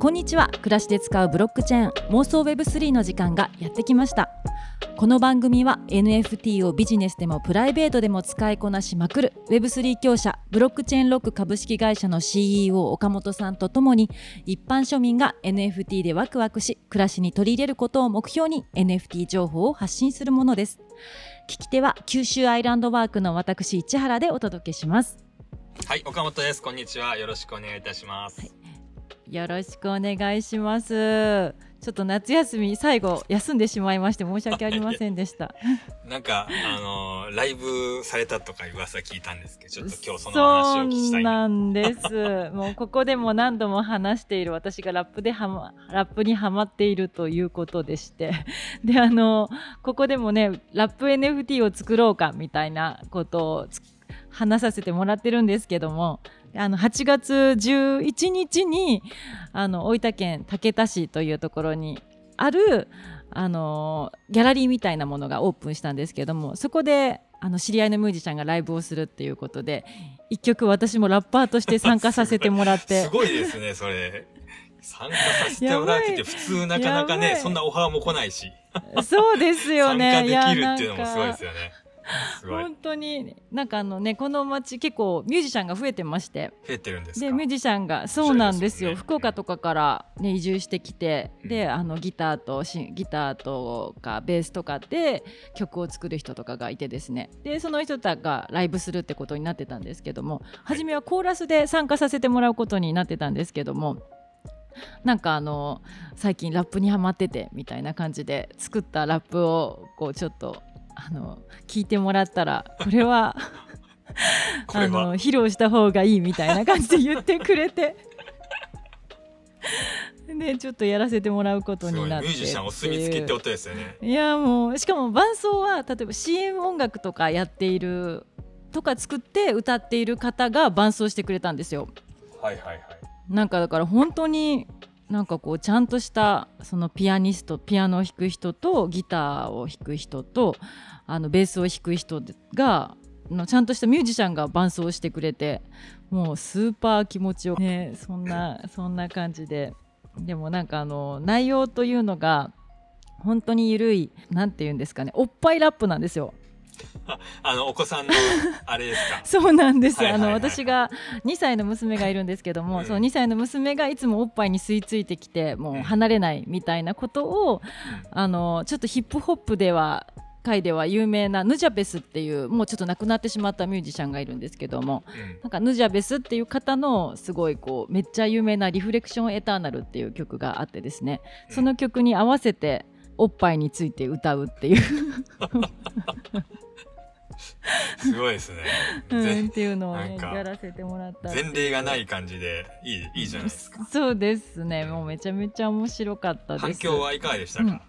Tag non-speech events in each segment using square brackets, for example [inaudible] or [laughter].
こんにちは暮らしで使うブロックチェーン妄想 Web3 の時間がやってきましたこの番組は NFT をビジネスでもプライベートでも使いこなしまくる Web3 強者ブロックチェーンロック株式会社の CEO 岡本さんとともに一般庶民が NFT でワクワクし暮らしに取り入れることを目標に NFT 情報を発信するものです聞き手は九州アイランドワークの私市原でお届けしますはい、岡本です。こんにちは。よろしくお願いいたします。はいよろしくお願いしますちょっと夏休み最後休んでしまいまして申し訳ありませんでした [laughs] なんか、あのーライブされたとか噂聞いたんですけど、ちょっと今日その話を聞きたいな。なんです。もうここでも何度も話している私がラップではまラップにはまっているということでして、であのここでもねラップ NFT を作ろうかみたいなことをつ話させてもらってるんですけども。あの8月11日にあの大分県竹田市というところにあるあのギャラリーみたいなものがオープンしたんですけどもそこであの知り合いのミュージシャンがライブをするっていうことで一曲私もラッパーとして参加させてもらって。[laughs] すごいですね、それ。参加させてもらうってて、普通なかなかね、そんなオファーも来ないし、そうですよ参ね加できるっていうのもすごいですよね。本当になんかあのねこの街結構ミュージシャンが増えてまして。増えてるんですか？でミュージシャンがそうなんですよ。ね。福岡とかから、ね、移住してきて、うん。であのギターとしギターとかベースとかで曲を作る人とかがいてですね。でその人たちがライブするってことになってたんですけども初めはコーラスで参加させてもらうことになってたんですけどもなんかあの最近ラップにハマっててみたいな感じで作ったラップをこうちょっとあの聞いてもらったらこれは [laughs] あの披露した方がいいみたいな感じで言ってくれてでちょっとやらせてもらうことになってュージシャンお墨付きってことですよね。いやもうしかも伴奏は例えば CM 音楽とかやっているとか作って歌っている方が伴奏してくれたんですよ。はいはいはい。なんかだから本当になんかこうちゃんとしたそのピアニストピアノを弾く人とギターを弾く人とあのベースを弾く人がのちゃんとしたミュージシャンが伴奏してくれてもうスーパー気持ちよくねそんなそんな感じででもなんかあの内容というのが本当に緩いなんて言うんですかねおっぱいラップなんですよ。[laughs] あの、お子さんの、[laughs] あれですか？そうなんですあの私が2歳の娘がいるんですけども、うん。その2歳の娘がいつもおっぱいに吸い付いてきてもう離れないみたいなことを、あのちょっとヒップホップでは界では有名なヌジャベスっていうもうちょっと亡くなってしまったミュージシャンがいるんですけどもうん。なんかヌジャベスっていう方のすごいこうめっちゃ有名な「リフレクションエターナル」っていう曲があってですねその曲に合わせておっぱいについて歌うっていう、[laughs] すごいですね。うん、ぜっていうのを、ね、やらせてもらった前例がない感じで、いい、いいじゃないですか。そうですね。もうめちゃめちゃ面白かったです。反響はいかがでしたか、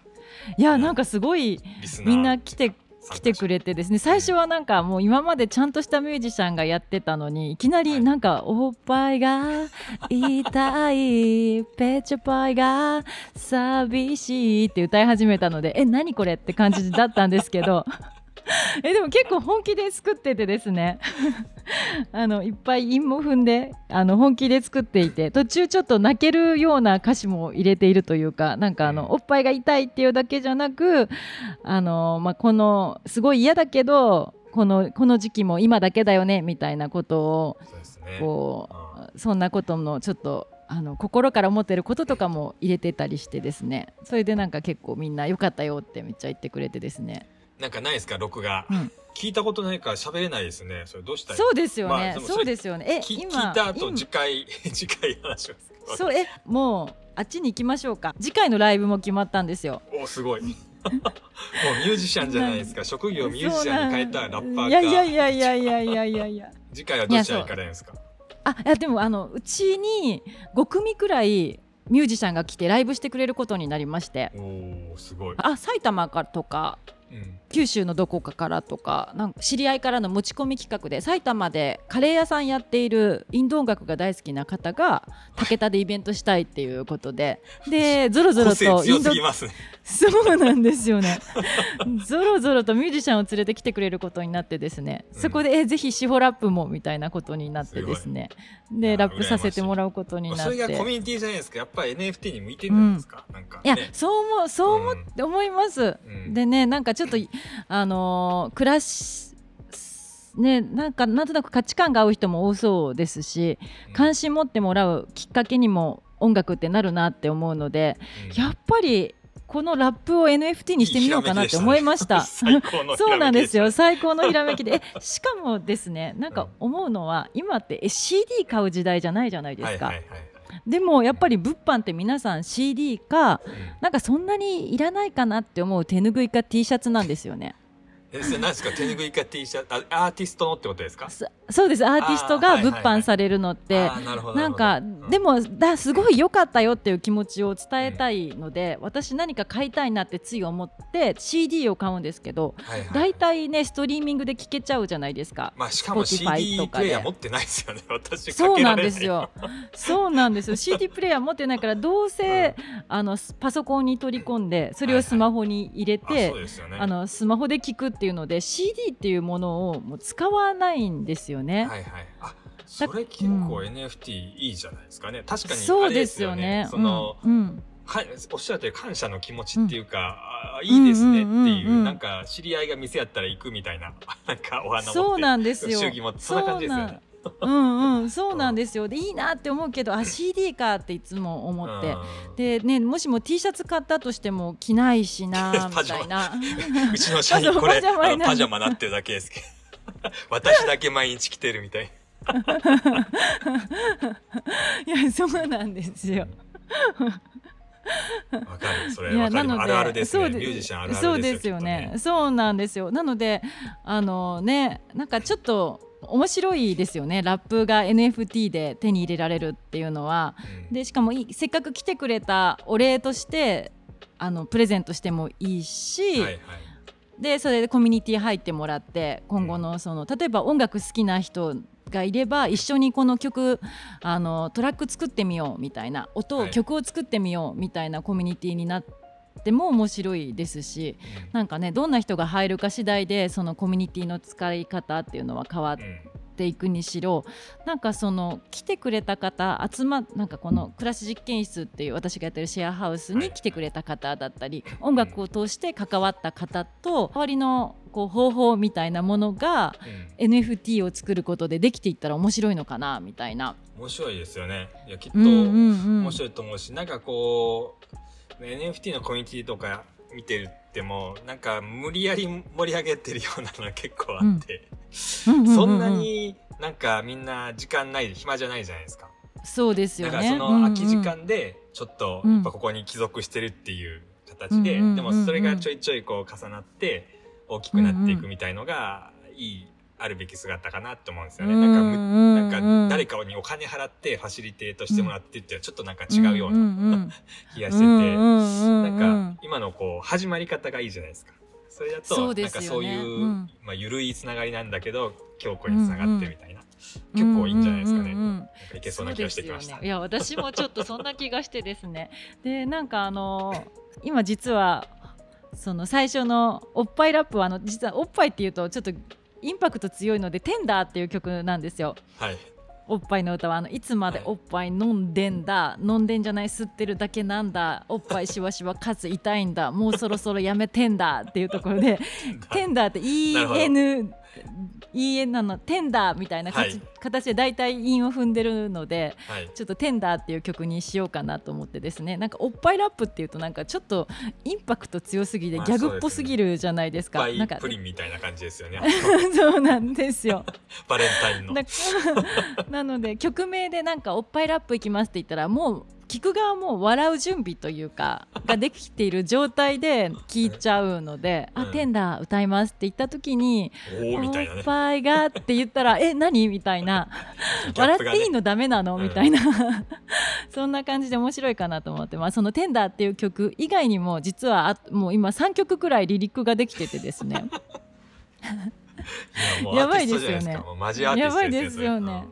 いやなんかすごいみんな来て来てくれれてですね。最初はなんかもう今までちゃんとしたミュージシャンがやってたのにいきなりなんか「おっぱいが痛いペチョパイが寂しい」って歌い始めたので「え何これ?」って感じだったんですけど [laughs] えでも結構本気で作っててですね。[laughs] あのいっぱい韻も踏んであの本気で作っていて途中ちょっと泣けるような歌詞も入れているというかなんかあの、うん。おっぱいが痛いっていうだけじゃなくあの、まあ、このすごい嫌だけどこのこの時期も今だけだよねみたいなことを。こうそんなことのちょっとあの心から思ってることとかも入れてたりしてですね。それでなんか結構みんな良かったよってめっちゃ言ってくれてですね、なんかないですか、録画。うん、聞いたことないから喋れないですね。それどうしたそうですよね、まあそれそうですよねえ聞聞い今た後、今次回、[laughs] 次回話します。そうえもうあっちに行きましょうか次回のライブも決まったんですよお、すごい。[laughs] もうミュージシャンじゃないですか。[laughs] 職業ミュージシャンに変えたラッパーか。いやいやいやいやいやいやいやいや次回はどちらに行かれるんですか？あいやでもあのうちに5組くらいミュージシャンが来てライブしてくれることになりましておー、すごい。あ埼玉かとかうん九州のどこかからとかなんか知り合いからの持ち込み企画で埼玉でカレー屋さんやっているインド音楽が大好きな方が武田でイベントしたいっていうことでで [laughs] ぞろぞろとインドね。そうなんですよね。ぞろぞろとミュージシャンを連れてきてくれることになってですね、うんそこでえぜひシホラップもみたいなことになってですね、でラップさせてもらうことになって。それがコミュニティじゃないですか。やっぱり NFT に向いてるんですか？なんか、ね。いや、そう思う、そう思って思います。うんでね、なんかちょっと、あのー暮らし、ね、なんかなんとなく価値観が合う人も多そうですし、うん関心持ってもらうきっかけにも音楽ってなるなって思うので、うんやっぱりこのラップを NFT にしてみようかなって思いました。[laughs] そうなんですよ。最高のひらめきでえしかもですねなんか思うのは今ってえ CD 買う時代じゃないじゃないですか、はいはいはいでもやっぱり物販って皆さん CD かうん。なんかそんなにいらないかなって思う手ぬぐいか T シャツなんですよねえ、それ何ですか？手拭いか T シャツ、あアーティストのってことですか？そそうですアーティストが物販されるのって、なんか、るほどでもだすごい良かったよっていう気持ちを伝えたいので、私何か買いたいなってつい思って CD を買うんですけどはいはいはい大体ねストリーミングで聴けちゃうじゃないですか。まあしかも CD プレイヤー持ってないですよね。[laughs] 私かそうなんですよ。そうなんですよ。CD プレイヤー持ってないからどうせ、あのパソコンに取り込んでそれをスマホに入れあて、そうですよね。あのスマホで聞くっていうので CD っていうものをもう使わないんですよね。はいはい。あ、それ結構 NFT いいじゃないですかね。確かにあれそうでですすよよねね。。その、うんうんかおっしゃったように感謝の気持ちっていうか、あいいですねってうんうんうんいう、うんなんか知り合いが店やったら行くみたいな、[laughs] なんかお花持って。そうなんですよ。祝儀持ってそんな感じですよね。そうなんうんうん、[laughs] そうなんですよ。でいいなって思うけど、あ CD かっていつも思って。うんでね、もしも T シャツ買ったとしても着ないしな [laughs] みたいな。[laughs] うちの社員これ、パジャマになってるだけですけど。私だけ毎日着てるみたい。いやそうなんですよ。わかる。それわあるあるですね。ミュージシャンあるあるですよ。そうですよねそうなんですよなのであのねなんかちょっと面白いですよねラップが NFT で手に入れられるっていうのは。でしかもせっかく来てくれたお礼としてあのプレゼントしてもいいし、うんはいはい。でそれでコミュニティ入ってもらって今後のその例えば音楽好きな人がいれば一緒にこの曲あのトラック作ってみようみたいな音を、はい曲を作ってみようみたいなコミュニティになっても面白いですしうん。なんかねどんな人が入るか次第でそのコミュニティの使い方っていうのは変わっうん。ていくにしろなんかその来てくれた方集まなんかこの暮らし実験室っていう私がやってるシェアハウスに来てくれた方だったり音楽を通して関わった方と代わりのこう方法みたいなものがうん。NFT を作ることでできていったら面白いのかなみたいな。面白いですよね。いや、きっとうんうんうん。面白いと思うし、なんかこう、NFT のコミュニティとか見てるっても、なんか無理やり盛り上げてるようなのが結構あって、そんなになんかみんな時間ない、暇じゃないじゃないですか。そうですよね。だからその空き時間でちょっとうん。やっぱここに帰属してるっていう形で、でもそれがちょいちょいこう重なって大きくなっていくみたいのがいいあるべき姿かなって思うんですよね。なんかむななんか誰かにお金払ってファシリテートしてもらってっていうのはちょっとなんか違うような [laughs] 気がしてて、ななんか今のこう始まり方がいいじゃないですか。それだとそうでなんかそういう、うん。まあ緩いつながりなんだけど強固につながってみたいな、結構いいんじゃないですかね。なんかいけそうな気がしてきました。ね、いや私もちょっとそんな気がしてですね。でなんかあの今実はその最初のおっぱいラップはあの実はおっぱいっていうとちょっとインパクト強いので「テンダー」っていう曲なんですよ。はい。おっぱいの歌はあのいつまでおっぱい飲んでんだ、飲んでんじゃない吸ってるだけなんだおっぱいしわしわかつ痛いんだもうそろそろやめてんだっていうところで [laughs] テンダーって EN EN なのテンダーみたいなはい形で大体韻を踏んでるのではい。ちょっと「テンダー」っていう曲にしようかなと思ってですねなんかおっぱいラップっていうとなんかちょっとインパクト強すぎてまあギャグっぽすぎるじゃないですか。パイなんかプリンみたいな感じですよね。[laughs] そうなんですよ。[laughs] バレンタインの。だ [laughs] なので曲名でなんか「おっぱいラップいきます」って言ったらもう聞く側も笑う準備というかができている状態で聞いちゃうので「うんあテンダー歌います」って言った時にお「おみたいなねおっ。ぱいが」って言ったら「え何?」みたいな「[laughs] ギャップがね笑っていいのダメなの?」うんみたいな [laughs] そんな感じで面白いかなと思って、まあ、その「テンダー」っていう曲以外にも実はあもう今3曲くらいリリックができててですねやばいですよね。やばいですよね。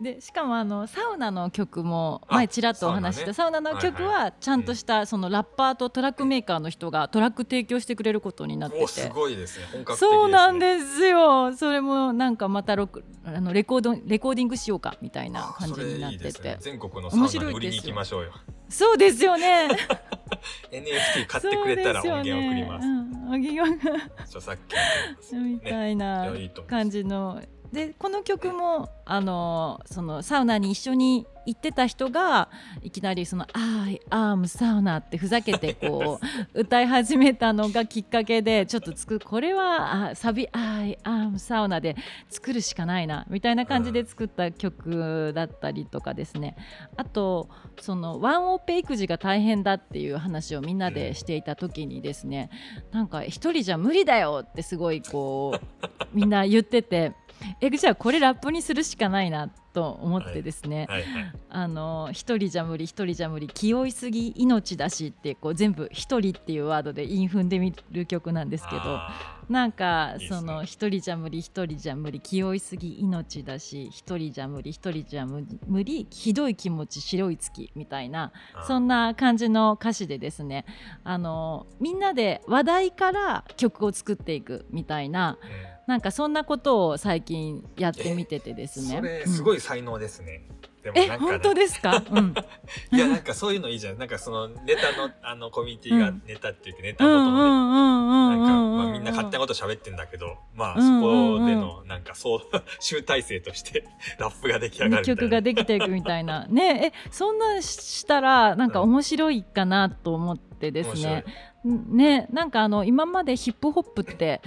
でしかもあのサウナの曲も前ちらっとお話した。サウナの曲はちゃんとしたそのラッパーとトラックメーカーの人がトラック提供してくれることになってて。すごいですね。そうなんですよ。それもなんかまたロあのレコードレコーディングしようかみたいな感じになってて。全国のサウナに売りに行きましょうよ。そうですよね。[laughs] NFT 買ってくれたら音源送ります。音源著作権みたいな感じの。でこの曲もあのそのサウナに一緒に行ってた人がいきなりその「I am サウナ」ってふざけてこう [laughs] 歌い始めたのがきっかけでちょっとつくこれはあサビ「I am サウナ」で作るしかないなみたいな感じで作った曲だったりとかですねあとそのワンオペ育児が大変だっていう話をみんなでしていた時にですねなんか一人じゃ無理だよってすごいこうみんな言ってて。えじゃあこれラップにするしかないなと思ってですね、はい。はいはい、あの一人じゃ無理一人じゃ無理気負いすぎ命だしってこう全部一人っていうワードで韻踏んでみる曲なんですけどなんかその一人じゃ無理一人じゃ無理気負いすぎ命だし一人じゃ無理一人じゃ無理ひどい気持ち白い月みたいなそんな感じの歌詞でですねあのみんなで話題から曲を作っていくみたいな。うんなんかそんなことを最近やってみててですね。それすごい才能ですね。でもえ本当ですか、うん、[laughs] いやなんかそういうのいいじゃん。なんかそのネタのあのコミュニティがネタっていうか、ネタごとのねなんか、まあ、みんな勝手なこと喋ってんだけどまあそこでのなんかそう [laughs] 集大成として [laughs] ラップが出来上がる曲ができていくみたいな。ねえそんなしたらなんか面白いかなと思ってですね、うん、ねなんかあの今までヒップホップって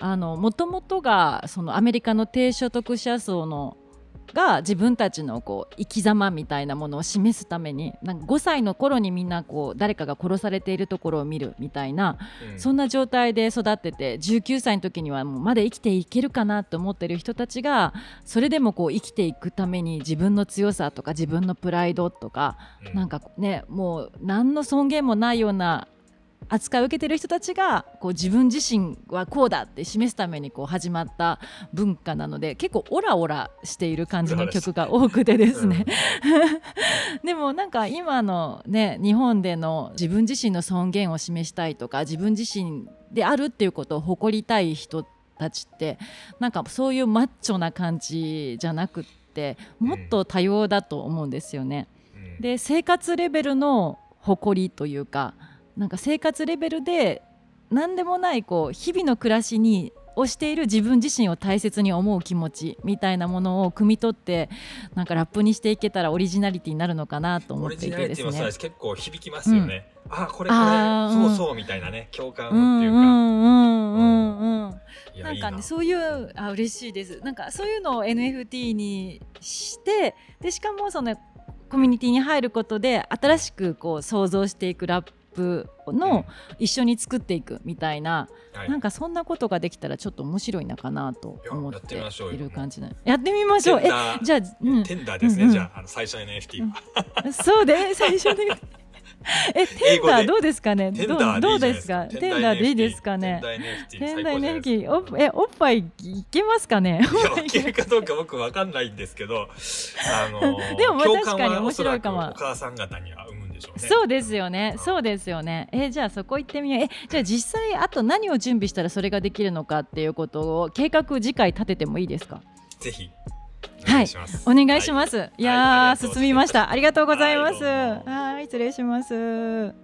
あのもともとがそのアメリカの低所得者層のが自分たちのこう生き様みたいなものを示すためになんか5歳の頃にみんなこう誰かが殺されているところを見るみたいな、うん、そんな状態で育ってて19歳の時にはもうまだ生きていけるかなと思ってる人たちがそれでもこう生きていくために自分の強さとか自分のプライドとか、うん、なんかねもう何の尊厳もないような扱いを受けてる人たちがこう自分自身はこうだって示すためにこう始まった文化なので結構オラオラしている感じの曲が多くてですね、うん、[laughs] でもなんか今のね日本での自分自身の尊厳を示したいとか自分自身であるっていうことを誇りたい人たちってなんかそういうマッチョな感じじゃなくってもっと多様だと思うんですよね。で生活レベルの誇りというかなんか生活レベルで何でもないこう日々の暮らしにをしている自分自身を大切に思う気持ちみたいなものを汲み取ってなんかラップにしていけたらオリジナリティになるのかなと思っていてですね。結構響きますよね。うん、あこれこれそうそうみたいなね共感っていうか。うんうんうんうんうん。なんかねそういうあ嬉しいです。なんかそういうのを NFT にしてでしかもそのコミュニティに入ることで新しくこう想像していくラッププの一緒に作っていくみたいな、はい、なんかそんなことができたらちょっと面白いのかなと思っている感じなやってみましょう。えじゃあ、うん、テンダーですね、うん。うん、じゃああの最初の NFT は、うん、そうで最初で [laughs] え、テンダーどうですかね？どうどうですか？テンダーでいいですかね？テンダー NFT。おえおっぱいいけますかね？いけるかどうか僕わかんないんですけど、あの [laughs] でも確かに面白いかも。お母さん方には産むんでしょうね。そうですよね。そうですよね。えじゃあそこ行ってみよう。えじゃあ実際あと何を準備したらそれができるのかっていうことを計画次回立ててもいいですか？ぜひ。はい、お願いします。はい、いや、はい、進みました。ありがとうございます。はい、失礼します。